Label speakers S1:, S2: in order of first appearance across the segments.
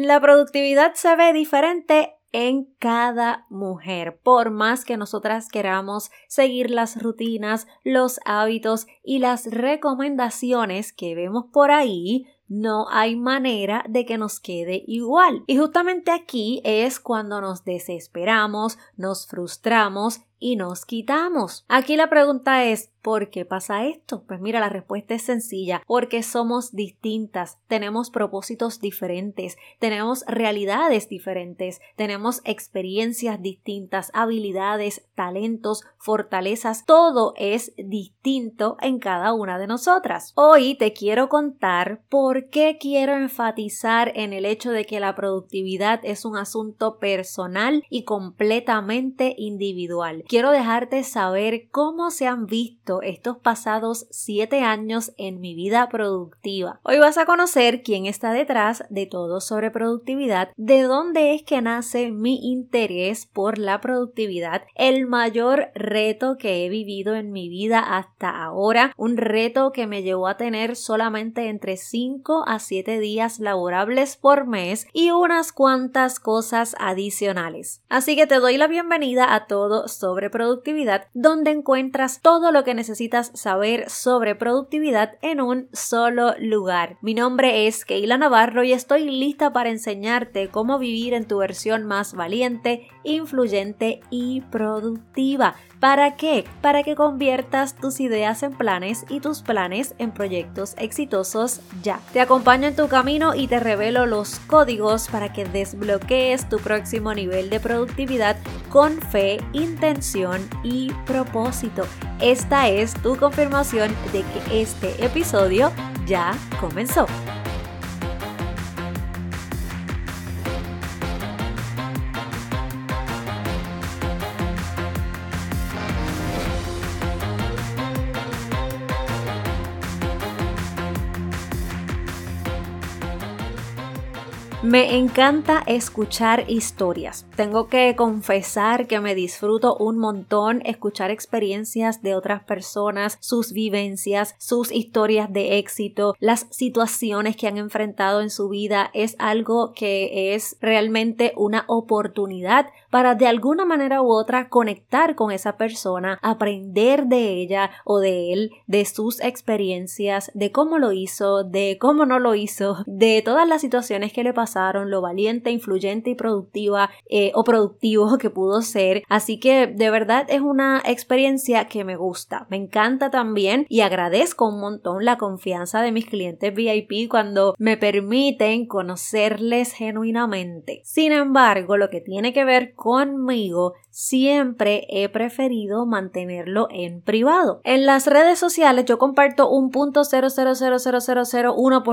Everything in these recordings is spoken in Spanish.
S1: La productividad se ve diferente en cada mujer. Por más que nosotras queramos seguir las rutinas, los hábitos y las recomendaciones que vemos por ahí, no hay manera de que nos quede igual. Y justamente aquí es cuando nos desesperamos, nos frustramos y nos quitamos. Aquí la pregunta es, ¿por qué pasa esto? Pues mira, la respuesta es sencilla, porque somos distintas, tenemos propósitos diferentes, tenemos realidades diferentes, tenemos experiencias distintas, habilidades, talentos, fortalezas, todo es distinto en cada una de nosotras. Hoy te quiero contar por qué quiero enfatizar en el hecho de que la productividad es un asunto personal y completamente individual quiero dejarte saber cómo se han visto estos pasados siete años en mi vida productiva. Hoy vas a conocer quién está detrás de todo sobre productividad, de dónde es que nace mi interés por la productividad, el mayor reto que he vivido en mi vida hasta ahora, un reto que me llevó a tener solamente entre 5 a 7 días laborables por mes y unas cuantas cosas adicionales. Así que te doy la bienvenida a todo sobre productividad, donde encuentras todo lo que necesitas saber sobre productividad en un solo lugar. Mi nombre es Keila Navarro y estoy lista para enseñarte cómo vivir en tu versión más valiente, influyente y productiva. ¿Para qué? Para que conviertas tus ideas en planes y tus planes en proyectos exitosos ya. Te acompaño en tu camino y te revelo los códigos para que desbloquees tu próximo nivel de productividad con fe, intención y propósito. Esta es tu confirmación de que este episodio ya comenzó. Me encanta escuchar historias. Tengo que confesar que me disfruto un montón escuchar experiencias de otras personas, sus vivencias, sus historias de éxito, las situaciones que han enfrentado en su vida. Es algo que es realmente una oportunidad para de alguna manera u otra conectar con esa persona, aprender de ella o de él, de sus experiencias, de cómo lo hizo, de cómo no lo hizo, de todas las situaciones que le pasaron lo valiente, influyente y productiva o productivo que pudo ser. Así que de verdad es una experiencia que me gusta. Me encanta también y agradezco un montón la confianza de mis clientes VIP cuando me permiten conocerles genuinamente. Sin embargo, lo que tiene que ver conmigo siempre he preferido mantenerlo en privado. En las redes sociales yo comparto un punto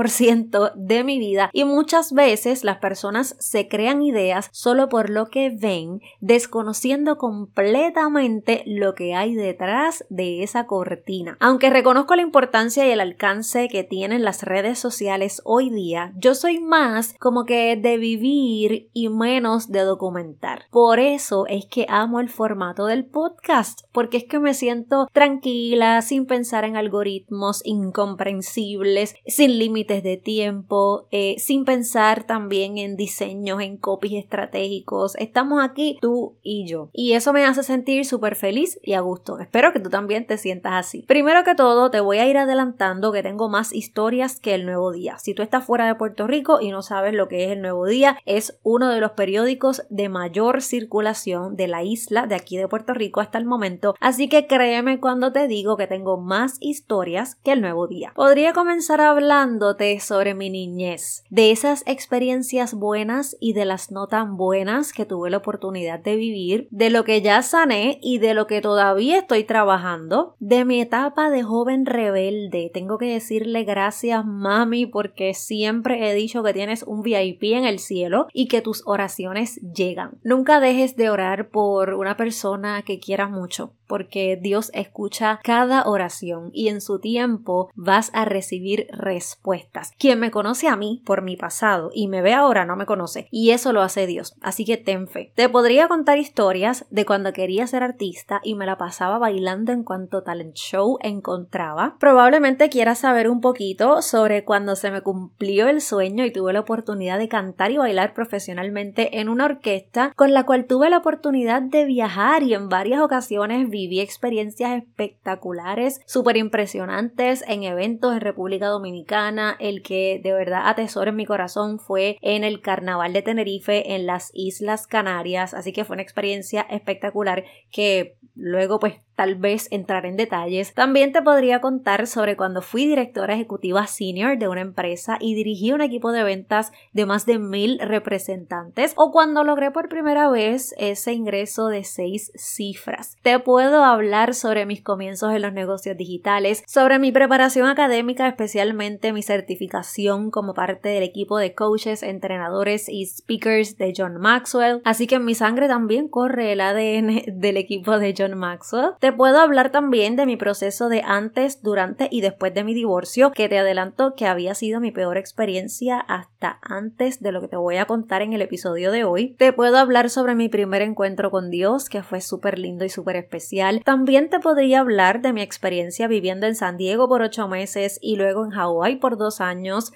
S1: ciento de mi vida y muchas veces las personas se crean ideas solo por lo que ven, desconociendo completamente lo que hay detrás de esa cortina. Aunque reconozco la importancia y el alcance que tienen las redes sociales hoy día, yo soy más como que de vivir y menos de documentar. Por eso es que amo el formato del podcast, porque es que me siento tranquila, sin pensar en algoritmos incomprensibles, sin límites de tiempo, eh, sin pensar también en diseños, en copies estratégicos. Estamos aquí tú y yo. Y eso me hace sentir súper feliz y a gusto. Espero que tú también te sientas así. Primero que todo, te voy a ir adelantando que tengo más historias que el Nuevo Día. Si tú estás fuera de Puerto Rico y no sabes lo que es el Nuevo Día, es uno de los periódicos de mayor circulación de la isla de aquí de Puerto Rico hasta el momento. Así que créeme cuando te digo que tengo más historias que el Nuevo Día. Podría comenzar hablándote sobre mi niñez, de esas experiencias buenas y de las no tan buenas que tuve la oportunidad de vivir, de lo que ya sané y de lo que todavía estoy trabajando, de mi etapa de joven rebelde. Tengo que decirle gracias mami porque siempre he dicho que tienes un VIP en el cielo y que tus oraciones llegan. Nunca dejes de orar por una persona que quieras mucho porque Dios escucha cada oración y en su tiempo vas a recibir respuestas. Quien me conoce a mí por mi pasado y me ve ahora no me conoce y eso lo hace Dios, así que ten fe. Te podría contar historias de cuando quería ser artista y me la pasaba bailando en cuanto talent show encontraba. Probablemente quieras saber un poquito sobre cuando se me cumplió el sueño y tuve la oportunidad de cantar y bailar profesionalmente en una orquesta con la cual tuve la oportunidad de viajar y en varias ocasiones viví experiencias espectaculares, súper impresionantes en eventos en República Dominicana. El que de verdad atesoro en mi corazón fue en el Carnaval de Tenerife en las Islas Canarias, así que fue una experiencia espectacular que luego pues tal vez entrar en detalles. También te podría contar sobre cuando fui directora ejecutiva senior de una empresa y dirigí un equipo de ventas de más de mil representantes o cuando logré por primera vez ese ingreso de seis cifras. Te puedo hablar sobre mis comienzos en los negocios digitales, sobre mi preparación académica, especialmente mi certificación como parte del equipo de coaches, entrenadores y speakers de John Maxwell. Así que en mi sangre también corre el ADN del equipo de John Maxwell. Te puedo hablar también de mi proceso de antes, durante y después de mi divorcio, que te adelanto que había sido mi peor experiencia hasta antes de lo que te voy a contar en el episodio de hoy. Te puedo hablar sobre mi primer encuentro con Dios, que fue súper lindo y súper especial. También te podría hablar de mi experiencia viviendo en San Diego por ocho meses y luego en Hawái por dos años.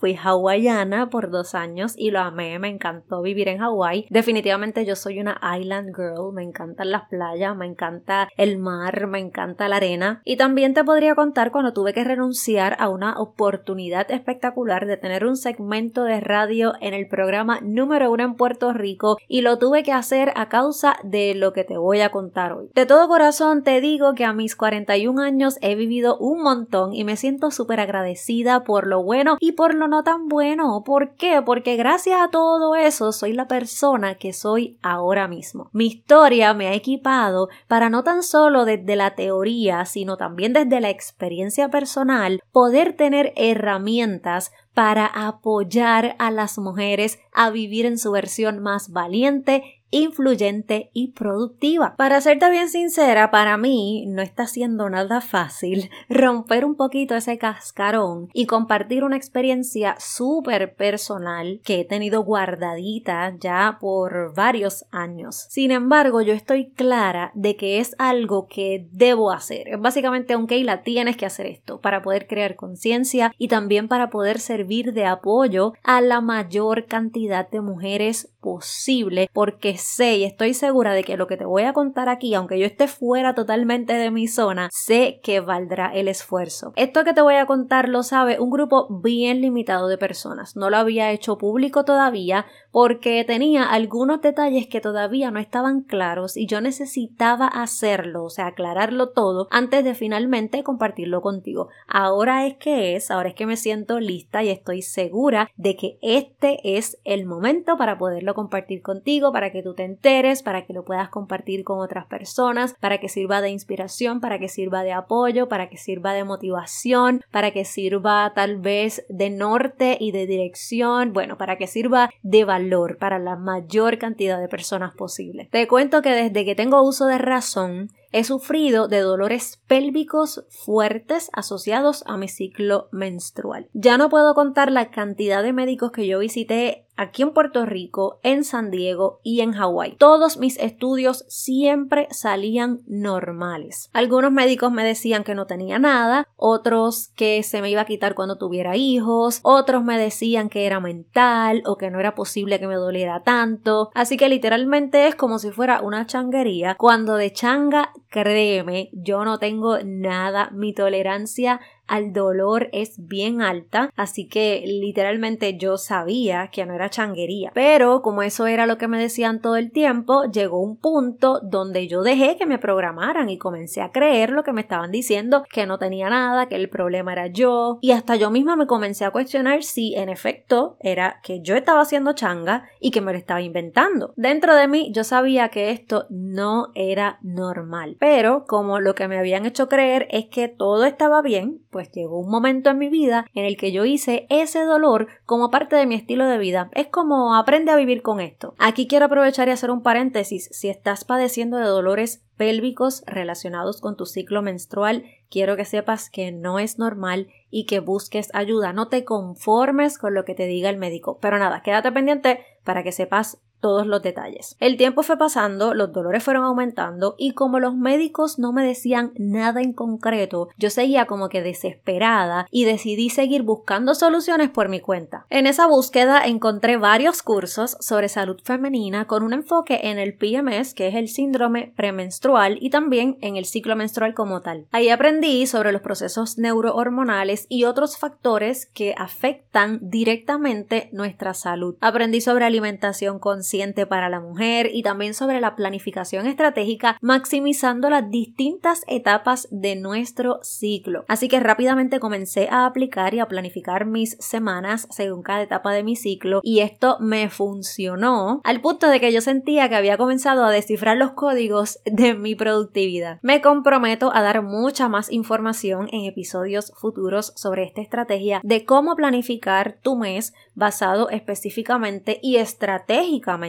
S1: Fui hawaiana por dos años y lo amé, me encantó vivir en Hawái. Definitivamente yo soy una island girl, me encantan las playas, me encanta el mar, me encanta la arena. Y también te podría contar cuando tuve que renunciar a una oportunidad espectacular de tener un segmento de radio en el programa número uno en Puerto Rico y lo tuve que hacer a causa de lo que te voy a contar hoy. De todo corazón te digo que a mis 41 años he vivido un montón y me siento súper agradecida por lo bueno y por lo no tan bueno. ¿Por qué? Porque gracias a todo eso soy la persona que soy ahora mismo. Mi historia me ha equipado para no tan solo desde la teoría, sino también desde la experiencia personal, poder tener herramientas para apoyar a las mujeres a vivir en su versión más valiente influyente y productiva. Para serte bien sincera, para mí no está siendo nada fácil romper un poquito ese cascarón y compartir una experiencia súper personal que he tenido guardadita ya por varios años. Sin embargo, yo estoy clara de que es algo que debo hacer. Es básicamente, aunque la tienes que hacer esto para poder crear conciencia y también para poder servir de apoyo a la mayor cantidad de mujeres posible porque sé y estoy segura de que lo que te voy a contar aquí, aunque yo esté fuera totalmente de mi zona, sé que valdrá el esfuerzo. Esto que te voy a contar lo sabe un grupo bien limitado de personas. No lo había hecho público todavía porque tenía algunos detalles que todavía no estaban claros y yo necesitaba hacerlo, o sea, aclararlo todo antes de finalmente compartirlo contigo. Ahora es que es, ahora es que me siento lista y estoy segura de que este es el momento para poderlo compartir contigo, para que tú te enteres, para que lo puedas compartir con otras personas, para que sirva de inspiración, para que sirva de apoyo, para que sirva de motivación, para que sirva tal vez de norte y de dirección, bueno, para que sirva de valor para la mayor cantidad de personas posible. Te cuento que desde que tengo uso de razón, He sufrido de dolores pélvicos fuertes asociados a mi ciclo menstrual. Ya no puedo contar la cantidad de médicos que yo visité aquí en Puerto Rico, en San Diego y en Hawái. Todos mis estudios siempre salían normales. Algunos médicos me decían que no tenía nada, otros que se me iba a quitar cuando tuviera hijos, otros me decían que era mental o que no era posible que me doliera tanto. Así que literalmente es como si fuera una changuería. Cuando de changa, créeme, yo no tengo nada. Mi tolerancia al dolor es bien alta, así que literalmente yo sabía que no era changuería. Pero como eso era lo que me decían todo el tiempo, llegó un punto donde yo dejé que me programaran y comencé a creer lo que me estaban diciendo, que no tenía nada, que el problema era yo, y hasta yo misma me comencé a cuestionar si en efecto era que yo estaba haciendo changa y que me lo estaba inventando. Dentro de mí yo sabía que esto no era normal, pero como lo que me habían hecho creer es que todo estaba bien, pues pues llegó un momento en mi vida en el que yo hice ese dolor como parte de mi estilo de vida. Es como aprende a vivir con esto. Aquí quiero aprovechar y hacer un paréntesis. Si estás padeciendo de dolores pélvicos relacionados con tu ciclo menstrual, quiero que sepas que no es normal y que busques ayuda. No te conformes con lo que te diga el médico. Pero nada, quédate pendiente para que sepas todos los detalles. El tiempo fue pasando, los dolores fueron aumentando y como los médicos no me decían nada en concreto, yo seguía como que desesperada y decidí seguir buscando soluciones por mi cuenta. En esa búsqueda encontré varios cursos sobre salud femenina con un enfoque en el PMS, que es el síndrome premenstrual, y también en el ciclo menstrual como tal. Ahí aprendí sobre los procesos neurohormonales y otros factores que afectan directamente nuestra salud. Aprendí sobre alimentación consciente para la mujer y también sobre la planificación estratégica maximizando las distintas etapas de nuestro ciclo. Así que rápidamente comencé a aplicar y a planificar mis semanas según cada etapa de mi ciclo y esto me funcionó al punto de que yo sentía que había comenzado a descifrar los códigos de mi productividad. Me comprometo a dar mucha más información en episodios futuros sobre esta estrategia de cómo planificar tu mes basado específicamente y estratégicamente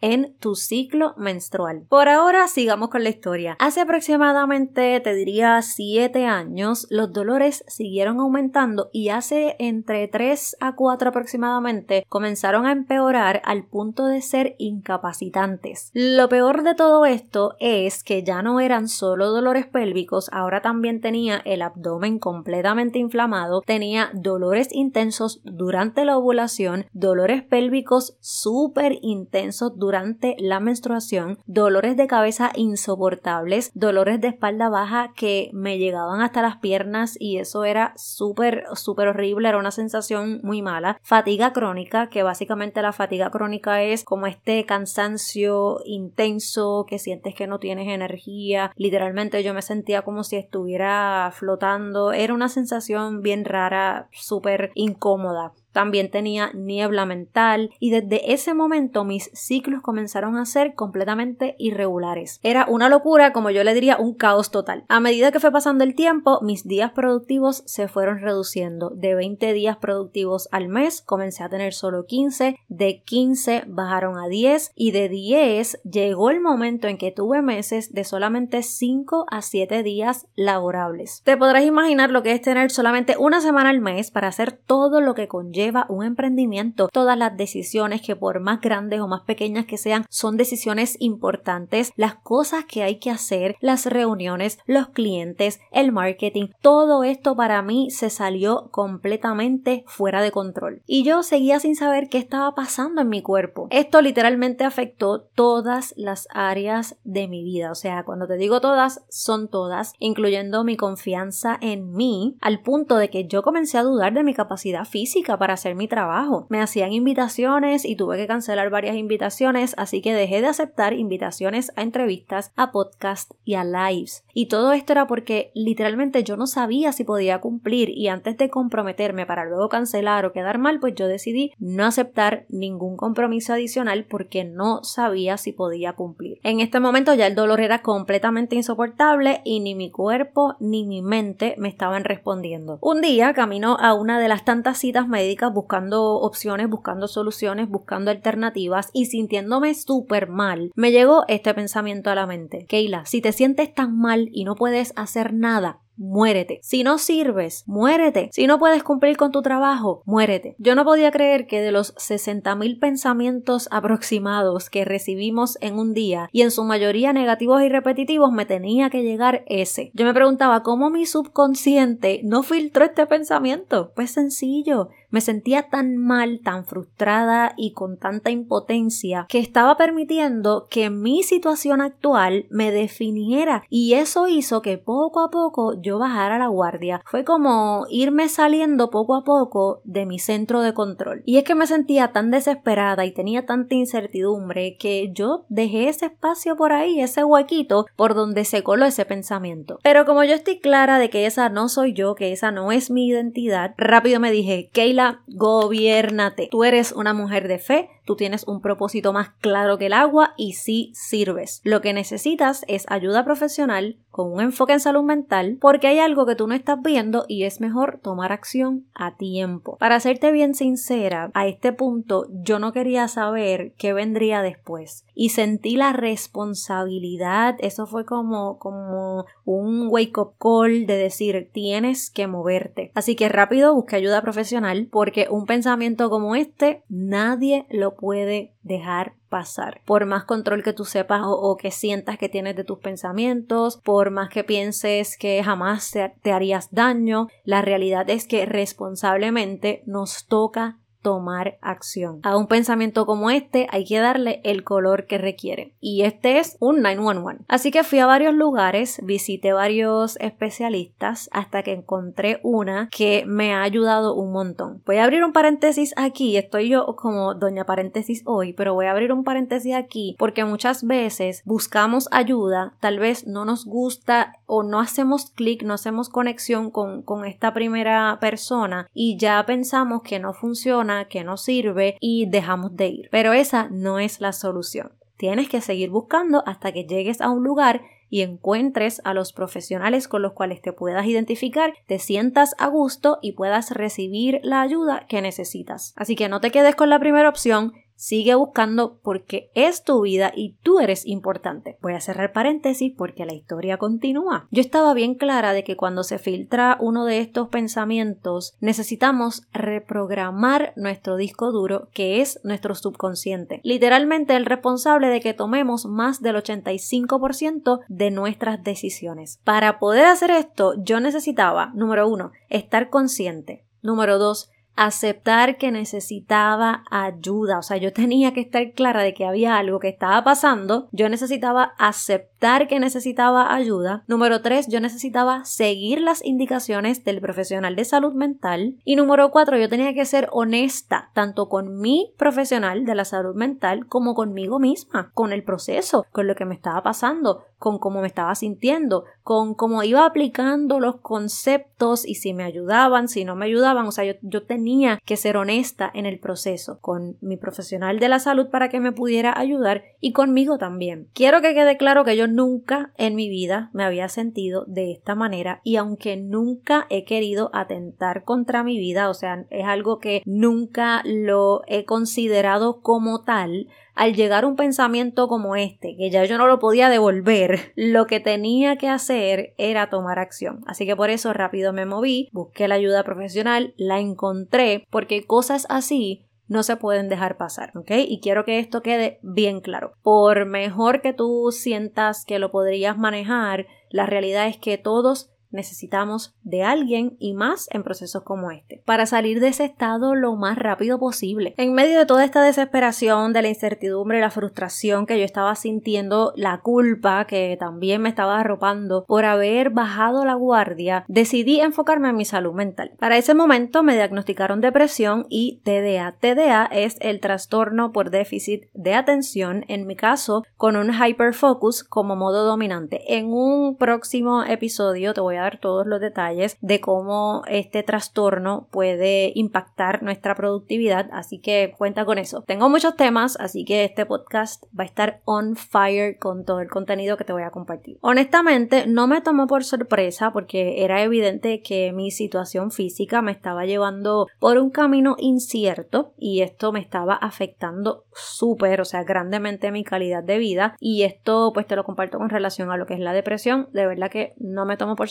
S1: en tu ciclo menstrual. Por ahora sigamos con la historia. Hace aproximadamente, te diría, 7 años, los dolores siguieron aumentando y hace entre 3 a 4 aproximadamente comenzaron a empeorar al punto de ser incapacitantes. Lo peor de todo esto es que ya no eran solo dolores pélvicos, ahora también tenía el abdomen completamente inflamado, tenía dolores intensos durante la ovulación, dolores pélvicos súper intensos durante la menstruación, dolores de cabeza insoportables, dolores de espalda baja que me llegaban hasta las piernas y eso era súper, súper horrible, era una sensación muy mala, fatiga crónica, que básicamente la fatiga crónica es como este cansancio intenso que sientes que no tienes energía, literalmente yo me sentía como si estuviera flotando, era una sensación bien rara, súper incómoda. También tenía niebla mental y desde ese momento mis ciclos comenzaron a ser completamente irregulares. Era una locura, como yo le diría, un caos total. A medida que fue pasando el tiempo, mis días productivos se fueron reduciendo. De 20 días productivos al mes comencé a tener solo 15, de 15 bajaron a 10 y de 10 llegó el momento en que tuve meses de solamente 5 a 7 días laborables. Te podrás imaginar lo que es tener solamente una semana al mes para hacer todo lo que conlleva un emprendimiento. Todas las decisiones que por más grandes o más pequeñas que sean son decisiones importantes. Las cosas que hay que hacer, las reuniones, los clientes, el marketing, todo esto para mí se salió completamente fuera de control. Y yo seguía sin saber qué estaba pasando en mi cuerpo. Esto literalmente afectó todas las áreas de mi vida. O sea, cuando te digo todas, son todas, incluyendo mi confianza en mí, al punto de que yo comencé a dudar de mi capacidad física para hacer mi trabajo. Me hacían invitaciones y tuve que cancelar varias invitaciones, así que dejé de aceptar invitaciones a entrevistas, a podcasts y a lives. Y todo esto era porque literalmente yo no sabía si podía cumplir y antes de comprometerme para luego cancelar o quedar mal, pues yo decidí no aceptar ningún compromiso adicional porque no sabía si podía cumplir. En este momento ya el dolor era completamente insoportable y ni mi cuerpo ni mi mente me estaban respondiendo. Un día camino a una de las tantas citas médicas buscando opciones, buscando soluciones, buscando alternativas y sintiéndome súper mal, me llegó este pensamiento a la mente. Keila, si te sientes tan mal y no puedes hacer nada, muérete. Si no sirves, muérete. Si no puedes cumplir con tu trabajo, muérete. Yo no podía creer que de los 60.000 pensamientos aproximados que recibimos en un día, y en su mayoría negativos y repetitivos, me tenía que llegar ese. Yo me preguntaba cómo mi subconsciente no filtró este pensamiento. Pues sencillo. Me sentía tan mal, tan frustrada y con tanta impotencia que estaba permitiendo que mi situación actual me definiera y eso hizo que poco a poco yo bajara la guardia. Fue como irme saliendo poco a poco de mi centro de control. Y es que me sentía tan desesperada y tenía tanta incertidumbre que yo dejé ese espacio por ahí, ese huequito por donde se coló ese pensamiento. Pero como yo estoy clara de que esa no soy yo, que esa no es mi identidad, rápido me dije, Kayla tranquila, gobiernate. Tú eres una mujer de fe, tú tienes un propósito más claro que el agua y sí sirves. Lo que necesitas es ayuda profesional con un enfoque en salud mental porque hay algo que tú no estás viendo y es mejor tomar acción a tiempo. Para serte bien sincera, a este punto yo no quería saber qué vendría después y sentí la responsabilidad, eso fue como como un wake up call de decir tienes que moverte. Así que rápido busqué ayuda profesional porque un pensamiento como este nadie lo puede dejar pasar. Por más control que tú sepas o, que sientas que tienes de tus pensamientos, por más que pienses que jamás te harías daño, la realidad es que responsablemente nos toca tomar acción. A un pensamiento como este hay que darle el color que requiere. Y este es un 911. Así que fui a varios lugares, visité varios especialistas hasta que encontré una que me ha ayudado un montón. Voy a abrir un paréntesis aquí, estoy yo como doña paréntesis hoy, pero voy a abrir un paréntesis aquí porque muchas veces buscamos ayuda, tal vez no nos gusta o no hacemos clic, no hacemos conexión con, con esta primera persona y ya pensamos que no funciona que no sirve y dejamos de ir. Pero esa no es la solución. Tienes que seguir buscando hasta que llegues a un lugar y encuentres a los profesionales con los cuales te puedas identificar, te sientas a gusto y puedas recibir la ayuda que necesitas. Así que no te quedes con la primera opción, Sigue buscando porque es tu vida y tú eres importante. Voy a cerrar paréntesis porque la historia continúa. Yo estaba bien clara de que cuando se filtra uno de estos pensamientos necesitamos reprogramar nuestro disco duro que es nuestro subconsciente. Literalmente el responsable de que tomemos más del 85% de nuestras decisiones. Para poder hacer esto yo necesitaba, número uno, estar consciente. Número dos, aceptar que necesitaba ayuda. O sea, yo tenía que estar clara de que había algo que estaba pasando. Yo necesitaba aceptar que necesitaba ayuda. Número tres, yo necesitaba seguir las indicaciones del profesional de salud mental. Y número cuatro, yo tenía que ser honesta tanto con mi profesional de la salud mental como conmigo misma, con el proceso, con lo que me estaba pasando, con cómo me estaba sintiendo, con cómo iba aplicando los conceptos y si me ayudaban, si no me ayudaban. O sea, yo, yo tenía que ser honesta en el proceso con mi profesional de la salud para que me pudiera ayudar y conmigo también. Quiero que quede claro que yo nunca en mi vida me había sentido de esta manera y aunque nunca he querido atentar contra mi vida, o sea, es algo que nunca lo he considerado como tal, al llegar un pensamiento como este, que ya yo no lo podía devolver, lo que tenía que hacer era tomar acción. Así que por eso rápido me moví, busqué la ayuda profesional, la encontré, porque cosas así no se pueden dejar pasar, ¿ok? Y quiero que esto quede bien claro. Por mejor que tú sientas que lo podrías manejar, la realidad es que todos necesitamos de alguien y más en procesos como este, para salir de ese estado lo más rápido posible. En medio de toda esta desesperación, de la incertidumbre, la frustración que yo estaba sintiendo, la culpa que también me estaba arropando por haber bajado la guardia, decidí enfocarme en mi salud mental. Para ese momento me diagnosticaron depresión y TDA. TDA es el trastorno por déficit de atención, en mi caso, con un hyperfocus como modo dominante. En un próximo episodio te voy a todos los detalles de cómo este trastorno puede impactar nuestra productividad, así que cuenta con eso. Tengo muchos temas, así que este podcast va a estar on fire con todo el contenido que te voy a compartir. Honestamente, no me tomó por sorpresa porque era evidente que mi situación física me estaba llevando por un camino incierto y esto me estaba afectando súper, o sea, grandemente mi calidad de vida y esto pues te lo comparto con relación a lo que es la depresión, de verdad que no me tomo por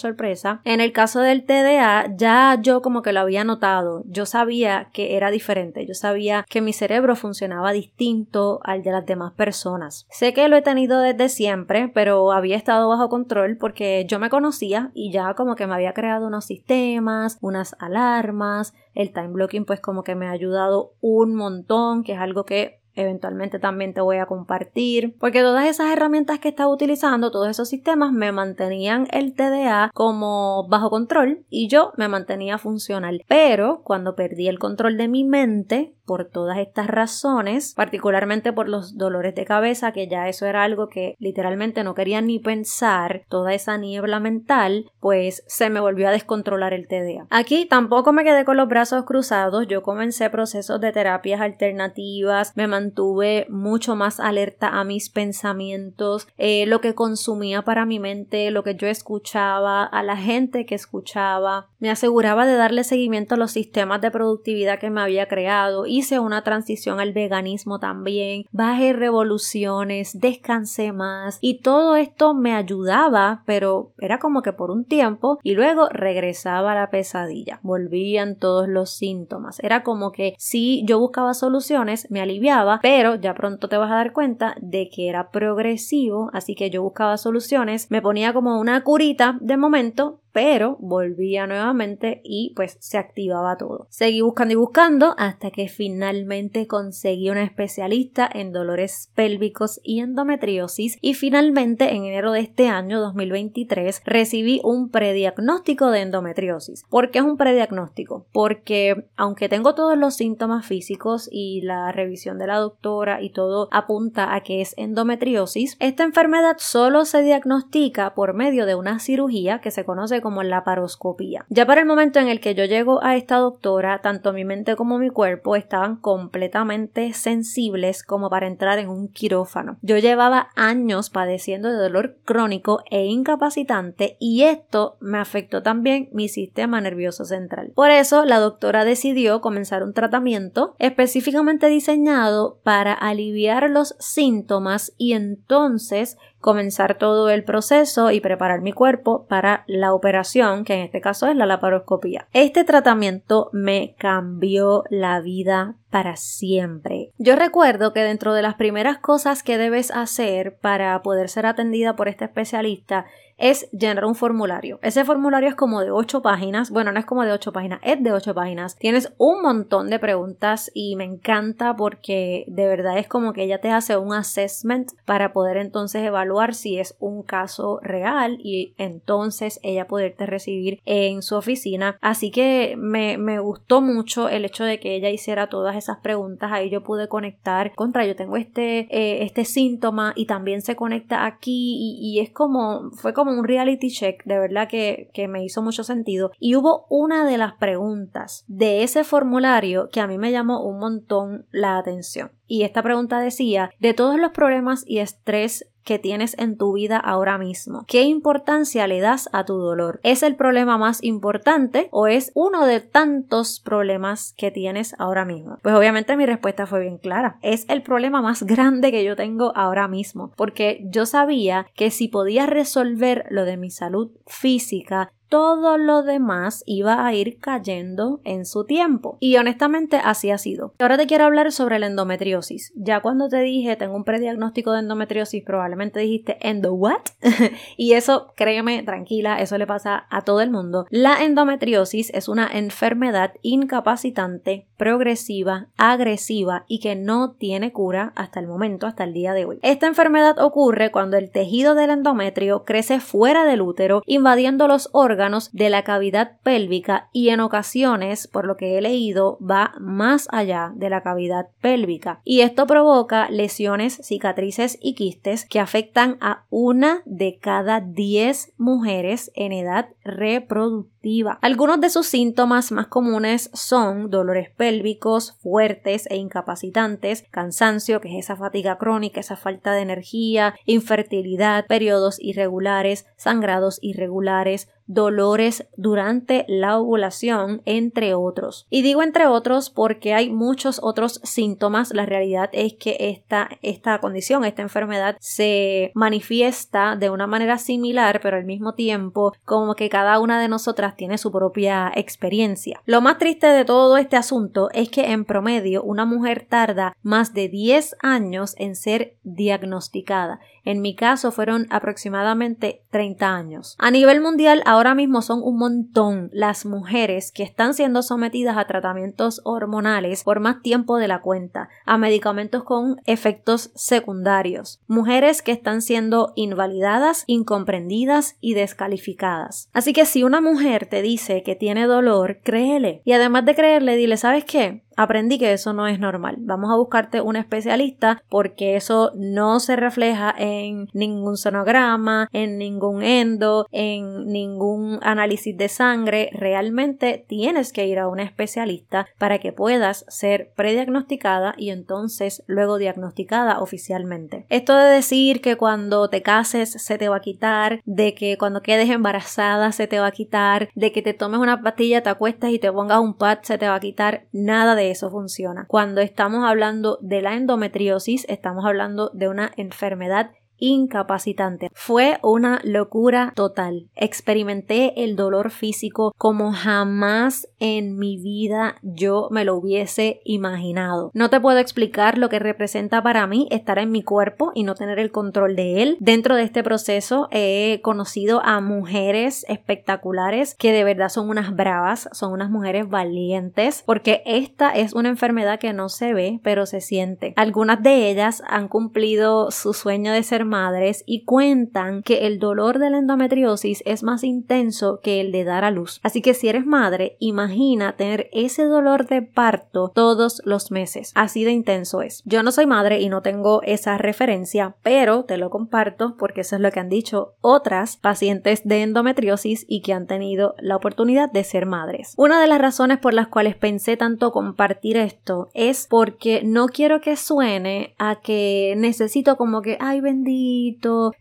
S1: en el caso del TDA, ya yo como que lo había notado, yo sabía que era diferente, yo sabía que mi cerebro funcionaba distinto al de las demás personas. Sé que lo he tenido desde siempre, pero había estado bajo control porque yo me conocía y ya como que me había creado unos sistemas, unas alarmas, el time blocking pues como que me ha ayudado un montón, que es algo que eventualmente también te voy a compartir, porque todas esas herramientas que estaba utilizando, todos esos sistemas me mantenían el TDA como bajo control y yo me mantenía funcional. Pero cuando perdí el control de mi mente, por todas estas razones, particularmente por los dolores de cabeza, que ya eso era algo que literalmente no quería ni pensar, toda esa niebla mental, pues se me volvió a descontrolar el TDA. Aquí tampoco me quedé con los brazos cruzados, yo comencé procesos de terapias alternativas, me mantuve mucho más alerta a mis pensamientos, eh, lo que consumía para mi mente, lo que yo escuchaba, a la gente que escuchaba, me aseguraba de darle seguimiento a los sistemas de productividad que me había creado, hice una transición al veganismo también, bajé revoluciones, descansé más y todo esto me ayudaba, pero era como que por un tiempo y luego regresaba a la pesadilla, volvían todos los síntomas, era como que si yo buscaba soluciones me aliviaba, pero ya pronto te vas a dar cuenta de que era progresivo, así que yo buscaba soluciones, me ponía como una curita de momento, pero volvía nuevamente y pues se activaba todo. Seguí buscando y buscando hasta que finalmente conseguí una especialista en dolores pélvicos y endometriosis y finalmente en enero de este año 2023 recibí un prediagnóstico de endometriosis. ¿Por qué es un prediagnóstico? Porque aunque tengo todos los síntomas físicos y la revisión de la doctora y todo apunta a que es endometriosis, esta enfermedad solo se diagnostica por medio de una cirugía que se conoce como la paroscopía. Ya para el momento en el que yo llego a esta doctora, tanto mi mente como mi cuerpo estaban completamente sensibles como para entrar en un quirófano. Yo llevaba años padeciendo de dolor crónico e incapacitante y esto me afectó también mi sistema nervioso central. Por eso la doctora decidió comenzar un tratamiento específicamente diseñado para aliviar los síntomas y entonces comenzar todo el proceso y preparar mi cuerpo para la operación, que en este caso es la laparoscopía. Este tratamiento me cambió la vida para siempre. Yo recuerdo que dentro de las primeras cosas que debes hacer para poder ser atendida por este especialista es llenar un formulario. Ese formulario es como de 8 páginas. Bueno, no es como de 8 páginas, es de 8 páginas. Tienes un montón de preguntas y me encanta porque de verdad es como que ella te hace un assessment para poder entonces evaluar si es un caso real y entonces ella poderte recibir en su oficina. Así que me, gustó mucho el hecho de que ella hiciera todas esas preguntas. Ahí yo pude conectar contra yo tengo este, eh, este síntoma y también se conecta aquí y, y es como, fue como como un reality check, de verdad que, que me hizo mucho sentido. Y hubo una de las preguntas de ese formulario que a mí me llamó un montón la atención. Y esta pregunta decía, de todos los problemas y estrés que tienes en tu vida ahora mismo. ¿Qué importancia le das a tu dolor? ¿Es el problema más importante o es uno de tantos problemas que tienes ahora mismo? Pues obviamente mi respuesta fue bien clara. Es el problema más grande que yo tengo ahora mismo, porque yo sabía que si podía resolver lo de mi salud física, todo lo demás iba a ir cayendo en su tiempo. Y honestamente así ha sido. Ahora te quiero hablar sobre la endometriosis. Ya cuando te dije tengo un prediagnóstico de endometriosis, probablemente dijiste endo what? y eso, créeme, tranquila, eso le pasa a todo el mundo. La endometriosis es una enfermedad incapacitante, progresiva, agresiva y que no tiene cura hasta el momento, hasta el día de hoy. Esta enfermedad ocurre cuando el tejido del endometrio crece fuera del útero, invadiendo los órganos de la cavidad pélvica y en ocasiones, por lo que he leído, va más allá de la cavidad pélvica. Y esto provoca lesiones, cicatrices y quistes que afectan a una de cada 10 mujeres en edad reproductiva algunos de sus síntomas más comunes son dolores pélvicos fuertes e incapacitantes, cansancio, que es esa fatiga crónica, esa falta de energía, infertilidad, periodos irregulares, sangrados irregulares, dolores durante la ovulación, entre otros. Y digo entre otros porque hay muchos otros síntomas. La realidad es que esta, esta condición, esta enfermedad se manifiesta de una manera similar, pero al mismo tiempo como que cada una de nosotras tiene su propia experiencia. Lo más triste de todo este asunto es que en promedio una mujer tarda más de 10 años en ser diagnosticada. En mi caso fueron aproximadamente 30 años. A nivel mundial ahora mismo son un montón las mujeres que están siendo sometidas a tratamientos hormonales por más tiempo de la cuenta, a medicamentos con efectos secundarios, mujeres que están siendo invalidadas, incomprendidas y descalificadas. Así que si una mujer te dice que tiene dolor, créele. Y además de creerle, dile, ¿sabes qué? Aprendí que eso no es normal. Vamos a buscarte un especialista porque eso no se refleja en ningún sonograma, en ningún endo, en ningún análisis de sangre. Realmente tienes que ir a un especialista para que puedas ser prediagnosticada y entonces luego diagnosticada oficialmente. Esto de decir que cuando te cases se te va a quitar, de que cuando quedes embarazada se te va a quitar, de que te tomes una pastilla, te acuestas y te pongas un pad se te va a quitar, nada de eso funciona. Cuando estamos hablando de la endometriosis, estamos hablando de una enfermedad incapacitante. Fue una locura total. Experimenté el dolor físico como jamás en mi vida yo me lo hubiese imaginado. No te puedo explicar lo que representa para mí estar en mi cuerpo y no tener el control de él. Dentro de este proceso he conocido a mujeres espectaculares que de verdad son unas bravas, son unas mujeres valientes, porque esta es una enfermedad que no se ve, pero se siente. Algunas de ellas han cumplido su sueño de ser madres y cuentan que el dolor de la endometriosis es más intenso que el de dar a luz. Así que si eres madre, imagina tener ese dolor de parto todos los meses. Así de intenso es. Yo no soy madre y no tengo esa referencia, pero te lo comparto porque eso es lo que han dicho otras pacientes de endometriosis y que han tenido la oportunidad de ser madres. Una de las razones por las cuales pensé tanto compartir esto es porque no quiero que suene a que necesito como que, ay bendito,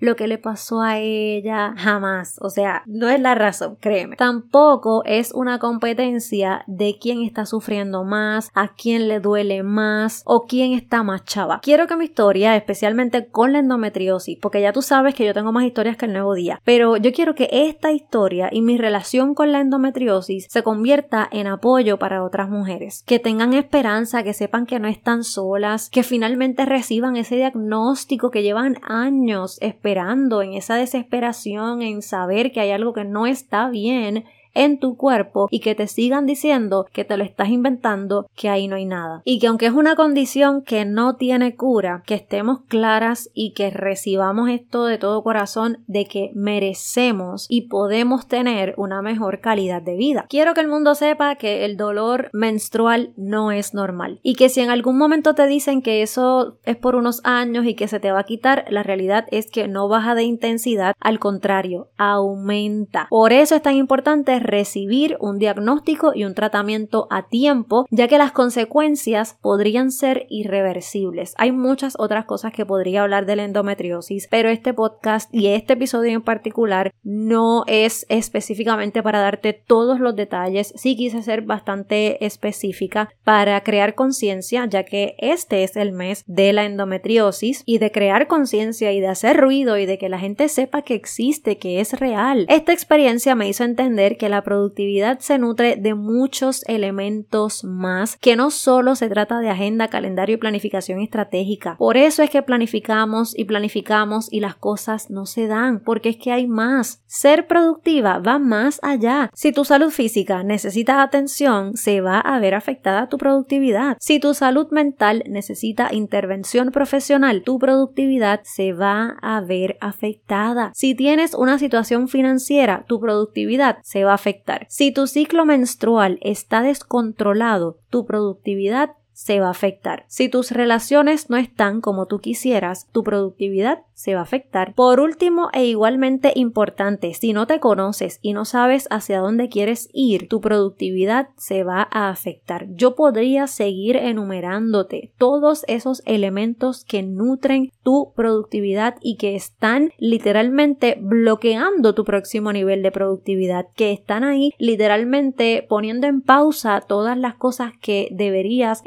S1: lo que le pasó a ella, jamás. O sea, no es la razón, créeme. Tampoco es una competencia de quién está sufriendo más, a quién le duele más o quién está más chava. Quiero que mi historia, especialmente con la endometriosis, porque ya tú sabes que yo tengo más historias que el nuevo día, pero yo quiero que esta historia y mi relación con la endometriosis se convierta en apoyo para otras mujeres, que tengan esperanza, que sepan que no están solas, que finalmente reciban ese diagnóstico que llevan años esperando en esa desesperación, en saber que hay algo que no está bien en tu cuerpo y que te sigan diciendo que te lo estás inventando, que ahí no hay nada. Y que aunque es una condición que no tiene cura, que estemos claras y que recibamos esto de todo corazón de que merecemos y podemos tener una mejor calidad de vida. Quiero que el mundo sepa que el dolor menstrual no es normal y que si en algún momento te dicen que eso es por unos años y que se te va a quitar, la realidad es que no baja de intensidad, al contrario, aumenta. Por eso es tan importante recibir un diagnóstico y un tratamiento a tiempo, ya que las consecuencias podrían ser irreversibles. Hay muchas otras cosas que podría hablar de la endometriosis, pero este podcast y este episodio en particular no es específicamente para darte todos los detalles. Sí quise ser bastante específica para crear conciencia, ya que este es el mes de la endometriosis y de crear conciencia y de hacer ruido y de que la gente sepa que existe, que es real. Esta experiencia me hizo entender que la productividad se nutre de muchos elementos más, que no solo se trata de agenda, calendario y planificación estratégica. Por eso es que planificamos y planificamos y las cosas no se dan, porque es que hay más. Ser productiva va más allá. Si tu salud física necesita atención, se va a ver afectada tu productividad. Si tu salud mental necesita intervención profesional, tu productividad se va a ver afectada. Si tienes una situación financiera, tu productividad se va a afectar. Si tu ciclo menstrual está descontrolado, tu productividad se va a afectar. Si tus relaciones no están como tú quisieras, tu productividad se va a afectar. Por último e igualmente importante, si no te conoces y no sabes hacia dónde quieres ir, tu productividad se va a afectar. Yo podría seguir enumerándote todos esos elementos que nutren tu productividad y que están literalmente bloqueando tu próximo nivel de productividad, que están ahí literalmente poniendo en pausa todas las cosas que deberías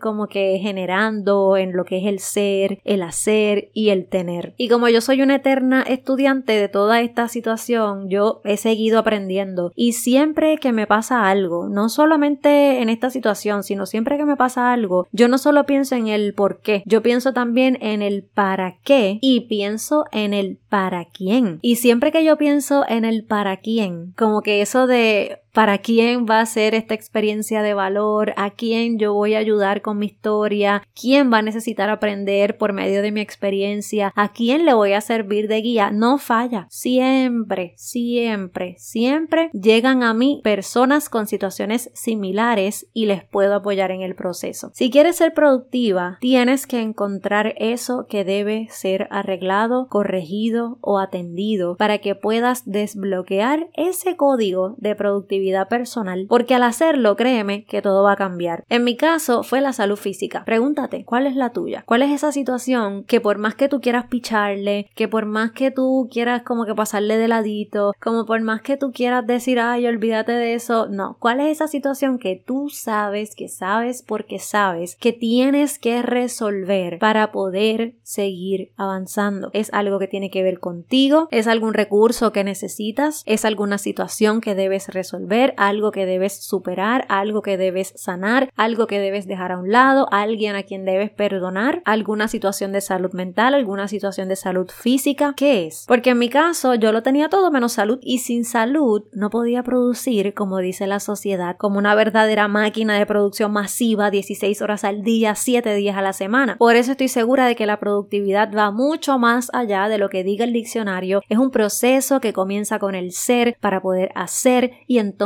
S1: como que generando en lo que es el ser, el hacer y el tener y como yo soy una eterna estudiante de toda esta situación, yo he seguido aprendiendo. Y siempre que me pasa algo, no solamente en esta situación, sino siempre que me pasa algo, yo no solo pienso en el por qué, yo pienso también en el para qué y pienso en el para quién. Y siempre que yo pienso en el para quién, como que eso de para quién va a ser esta experiencia de valor, a quién yo voy a ayudar con mi historia, quién va a necesitar aprender por medio de mi experiencia, a quién le voy a servir de guía. No falla. Siempre, siempre, siempre llegan a mí personas con situaciones similares y les puedo apoyar en el proceso. Si quieres ser productiva, tienes que encontrar eso que debe ser arreglado, corregido o atendido para que puedas desbloquear ese código de productividad personal, porque al hacerlo, créeme que todo va a cambiar. En mi caso fue la salud física. Pregúntate, ¿cuál es la tuya? ¿Cuál es esa situación que por más que tú quieras picharle, que por más que tú quieras como que pasarle de ladito, como por más que tú quieras decir, ay, olvídate de eso, no. ¿Cuál es esa situación que tú sabes, que sabes porque sabes que tienes que resolver para poder seguir avanzando? Es algo que tiene que ver contigo, es algún recurso que necesitas, es alguna situación que debes resolver, algo que debes superar, algo que debes sanar, algo que debes dejar a un lado, alguien a quien debes perdonar, alguna situación de salud mental, alguna situación de salud física. ¿Qué es? Porque en mi caso yo lo tenía todo menos salud y sin salud no podía producir, como dice la sociedad, como una verdadera máquina de producción masiva 16 horas al día, 7 días a la semana. Por eso estoy segura de que la productividad va mucho más allá de lo que diga el diccionario. Es un proceso que comienza con el ser para poder hacer y entonces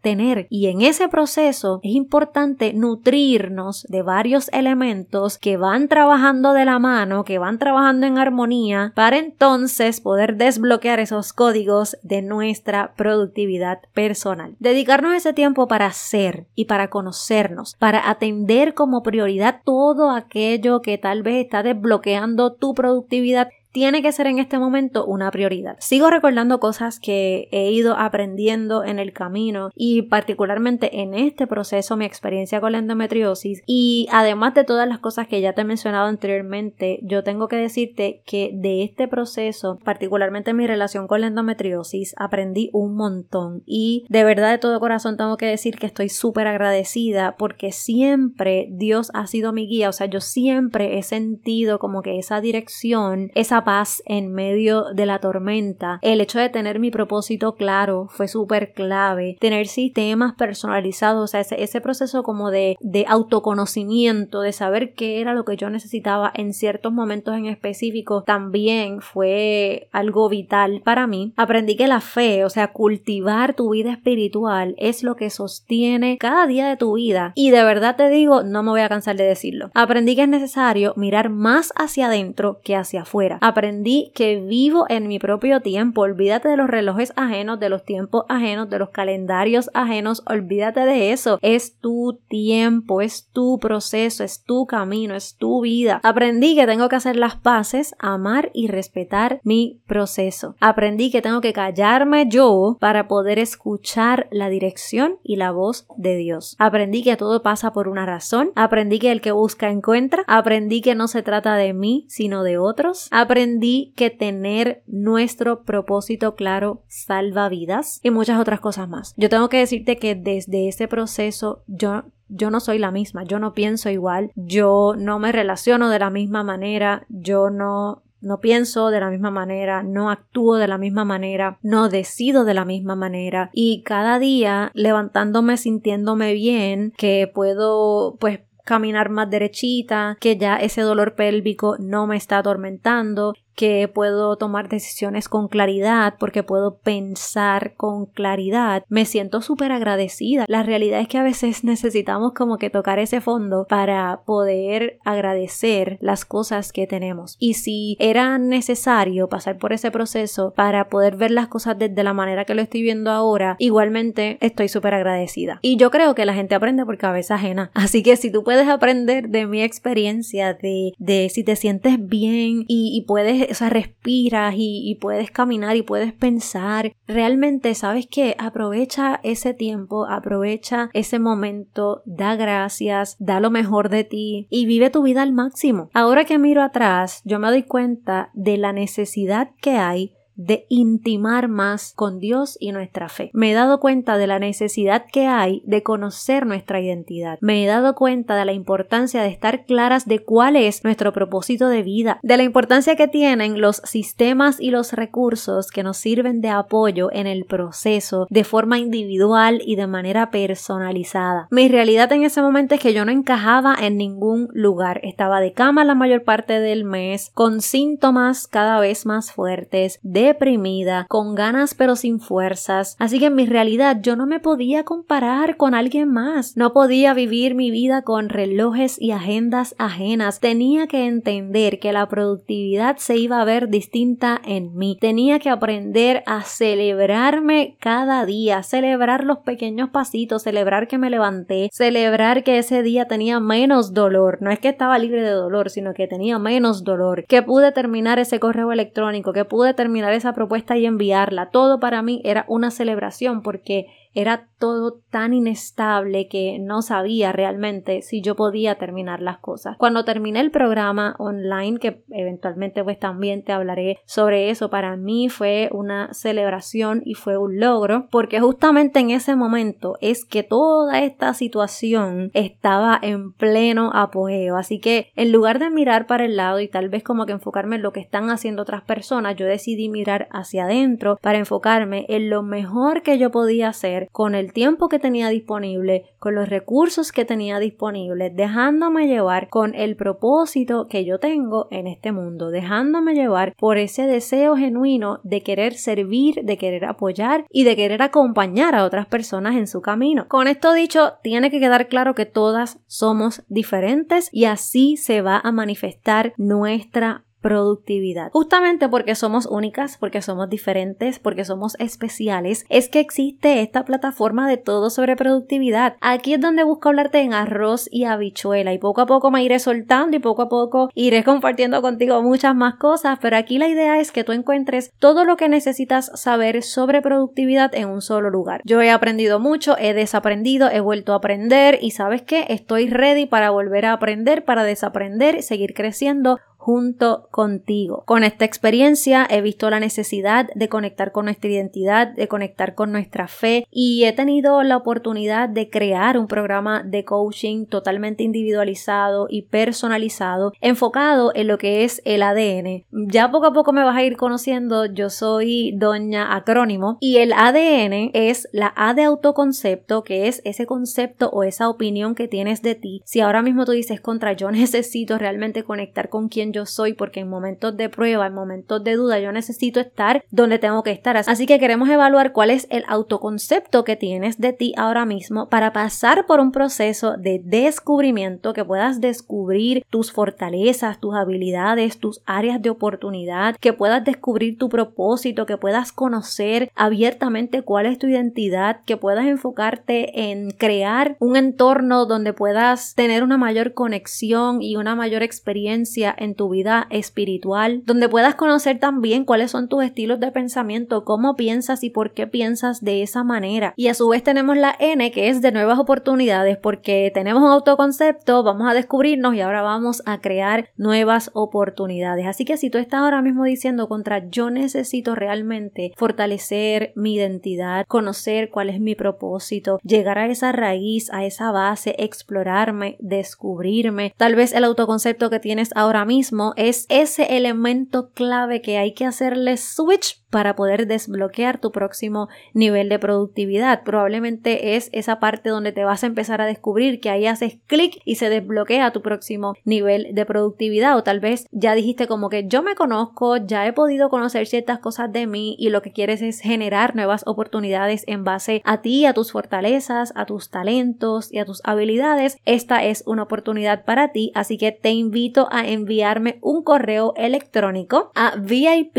S1: tener. Y en ese proceso es importante nutrirnos de varios elementos que van trabajando de la mano, que van trabajando en armonía, para entonces poder desbloquear esos códigos de nuestra productividad personal. Dedicarnos ese tiempo para hacer y para conocernos, para atender como prioridad todo aquello que tal vez está desbloqueando tu productividad tiene que ser en este momento una prioridad. Sigo recordando cosas que he ido aprendiendo en el camino y particularmente en este proceso mi experiencia con la endometriosis. Y además de todas las cosas que ya te he mencionado anteriormente, yo tengo que decirte que de este proceso, particularmente mi relación con la endometriosis, aprendí un montón. Y de verdad de todo corazón tengo que decir que estoy súper agradecida porque siempre Dios ha sido mi guía, o sea, yo siempre he sentido como que esa dirección, esa paz en medio de la tormenta. El hecho de tener mi propósito claro fue súper clave. Tener sistemas personalizados, o sea, ese, proceso como de, de autoconocimiento, de saber qué era lo que yo necesitaba en ciertos momentos en específico, también fue algo vital para mí. Aprendí que la fe, o sea, cultivar tu vida espiritual es lo que sostiene cada día de tu vida. Y de verdad te digo, no me voy a cansar de decirlo. Aprendí que es necesario mirar más hacia adentro que hacia afuera aprendí que vivo en mi propio tiempo. Olvídate de los relojes ajenos, de los tiempos ajenos, de los calendarios ajenos. Olvídate de eso. Es tu tiempo, es tu proceso, es tu camino, es tu vida. Aprendí que tengo que hacer las paces, amar y respetar mi proceso. Aprendí que tengo que callarme yo para poder escuchar la dirección y la voz de Dios. Aprendí que todo pasa por una razón. Aprendí que el que busca encuentra. Aprendí que no se trata de mí, sino de otros. Aprendí aprendí que tener nuestro propósito claro salva vidas y muchas otras cosas más. Yo tengo que decirte que desde ese proceso yo yo no soy la misma, yo no pienso igual, yo no me relaciono de la misma manera, yo no no pienso de la misma manera, no actúo de la misma manera, no decido de la misma manera y cada día levantándome sintiéndome bien que puedo pues caminar más derechita, que ya ese dolor pélvico no me está atormentando que puedo tomar decisiones con claridad, porque puedo pensar con claridad. Me siento súper agradecida. La realidad es que a veces necesitamos como que tocar ese fondo para poder agradecer las cosas que tenemos. Y si era necesario pasar por ese proceso para poder ver las cosas desde la manera que lo estoy viendo ahora, igualmente estoy súper agradecida. Y yo creo que la gente aprende por cabeza ajena. Así que si tú puedes aprender de mi experiencia, de, de si te sientes bien y, y puedes o sea, respiras y, puedes caminar y puedes pensar. Realmente, ¿sabes que Aprovecha ese tiempo, aprovecha ese momento, da gracias, da lo mejor de ti y vive tu vida al máximo. Ahora que miro atrás, yo me doy cuenta de la necesidad que hay de intimar más con Dios y nuestra fe. Me he dado cuenta de la necesidad que hay de conocer nuestra identidad. Me he dado cuenta de la importancia de estar claras de cuál es nuestro propósito de vida, de la importancia que tienen los sistemas y los recursos que nos sirven de apoyo en el proceso de forma individual y de manera personalizada. Mi realidad en ese momento es que yo no encajaba en ningún lugar. Estaba de cama la mayor parte del mes, con síntomas cada vez más fuertes, deprimida, con ganas pero sin fuerzas. Así que en mi realidad yo no me podía comparar con alguien más. No podía vivir mi vida con relojes y agendas ajenas. Tenía que entender que la productividad se iba a ver distinta en mí. Tenía que aprender a celebrarme cada día, celebrar los pequeños pasitos, celebrar que me levanté, celebrar que ese día tenía menos dolor. No es que estaba libre de dolor, sino que tenía menos dolor, que pude terminar ese correo electrónico, que pude terminar esa propuesta y enviarla. Todo para mí era una celebración porque era todo tan inestable que no sabía realmente si yo podía terminar las cosas. Cuando terminé el programa online, que eventualmente pues también te hablaré sobre eso, para mí fue una celebración y fue un logro, porque justamente en ese momento es que toda esta situación estaba en pleno apogeo. Así que en lugar de mirar para el lado y tal vez como que enfocarme en lo que están haciendo otras personas, yo decidí mirar hacia adentro para enfocarme en lo mejor que yo podía hacer con el tiempo que tenía disponible, con los recursos que tenía disponibles, dejándome llevar con el propósito que yo tengo en este mundo, dejándome llevar por ese deseo genuino de querer servir, de querer apoyar y de querer acompañar a otras personas en su camino. Con esto dicho, tiene que quedar claro que todas somos diferentes y así se va a manifestar nuestra productividad. Justamente porque somos únicas, porque somos diferentes, porque somos especiales, es que existe esta plataforma de todo sobre productividad. Aquí es donde busco hablarte en arroz y habichuela y poco a poco me iré soltando y poco a poco iré compartiendo contigo muchas más cosas, pero aquí la idea es que tú encuentres todo lo que necesitas saber sobre productividad en un solo lugar. Yo he aprendido mucho, he desaprendido, he vuelto a aprender y sabes que estoy ready para volver a aprender, para desaprender, seguir creciendo junto contigo. Con esta experiencia he visto la necesidad de conectar con nuestra identidad, de conectar con nuestra fe y he tenido la oportunidad de crear un programa de coaching totalmente individualizado y personalizado enfocado en lo que es el ADN. Ya poco a poco me vas a ir conociendo, yo soy doña acrónimo y el ADN es la A de autoconcepto que es ese concepto o esa opinión que tienes de ti. Si ahora mismo tú dices contra yo necesito realmente conectar con quien yo soy porque en momentos de prueba, en momentos de duda, yo necesito estar donde tengo que estar. Así que queremos evaluar cuál es el autoconcepto que tienes de ti ahora mismo para pasar por un proceso de descubrimiento que puedas descubrir tus fortalezas, tus habilidades, tus áreas de oportunidad, que puedas descubrir tu propósito, que puedas conocer abiertamente cuál es tu identidad, que puedas enfocarte en crear un entorno donde puedas tener una mayor conexión y una mayor experiencia en tu vida espiritual, donde puedas conocer también cuáles son tus estilos de pensamiento, cómo piensas y por qué piensas de esa manera. Y a su vez tenemos la N que es de nuevas oportunidades porque tenemos un autoconcepto, vamos a descubrirnos y ahora vamos a crear nuevas oportunidades. Así que si tú estás ahora mismo diciendo contra yo necesito realmente fortalecer mi identidad, conocer cuál es mi propósito, llegar a esa raíz, a esa base, explorarme, descubrirme, tal vez el autoconcepto que tienes ahora mismo es ese elemento clave que hay que hacerle switch para poder desbloquear tu próximo nivel de productividad. Probablemente es esa parte donde te vas a empezar a descubrir que ahí haces clic y se desbloquea tu próximo nivel de productividad o tal vez ya dijiste como que yo me conozco, ya he podido conocer ciertas cosas de mí y lo que quieres es generar nuevas oportunidades en base a ti, a tus fortalezas, a tus talentos y a tus habilidades. Esta es una oportunidad para ti, así que te invito a enviarme un correo electrónico a vip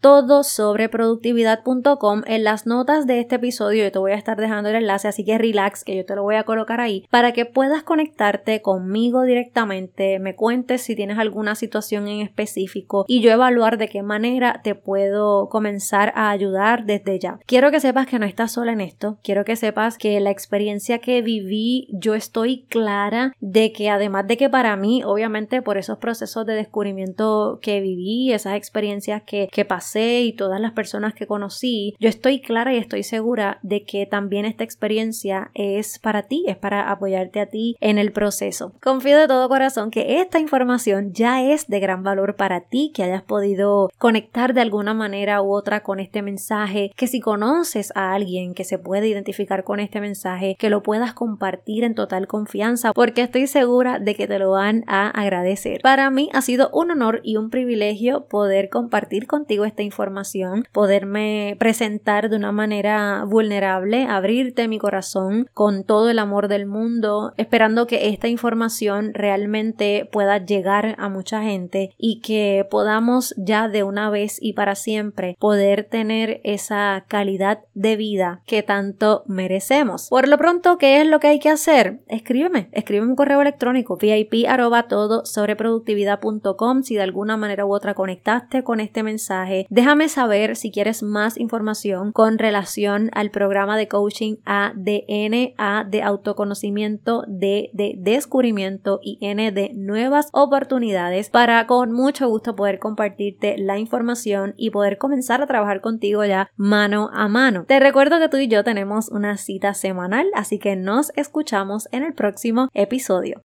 S1: todo sobre productividad.com. En las notas de este episodio yo te voy a estar dejando el enlace, así que relax, que yo te lo voy a colocar ahí, para que puedas conectarte conmigo directamente, me cuentes si tienes alguna situación en específico y yo evaluar de qué manera te puedo comenzar a ayudar desde ya. Quiero que sepas que no estás sola en esto, quiero que sepas que la experiencia que viví, yo estoy clara de que además de que para mí, obviamente por esos procesos de descubrimiento que viví, esas experiencias que, que pasé y todas las personas que conocí, yo estoy clara y estoy segura de que también esta experiencia es para ti, es para apoyarte a ti en el proceso. Confío de todo corazón que esta información ya es de gran valor para ti, que hayas podido conectar de alguna manera u otra con este mensaje, que si conoces a alguien que se puede identificar con este mensaje, que lo puedas compartir en total confianza, porque estoy segura de que te lo van a agradecer. Para mí ha sido un honor y un privilegio poder compartir contigo esta información, poderme presentar de una manera vulnerable, abrirte mi corazón con todo el amor del mundo, esperando que esta información realmente pueda llegar a mucha gente y que podamos ya de una vez y para siempre poder tener esa calidad de vida que tanto merecemos. Por lo pronto, ¿qué es lo que hay que hacer? Escríbeme, escríbeme un correo electrónico vip arroba todo sobre productividad.com si de alguna manera u otra conectaste con este mensaje. Saber si quieres más información con relación al programa de coaching ADN, A de autoconocimiento, D de descubrimiento y N de nuevas oportunidades para con mucho gusto poder compartirte la información y poder comenzar a trabajar contigo ya mano a mano. Te recuerdo que tú y yo tenemos una cita semanal, así que nos escuchamos en el próximo episodio.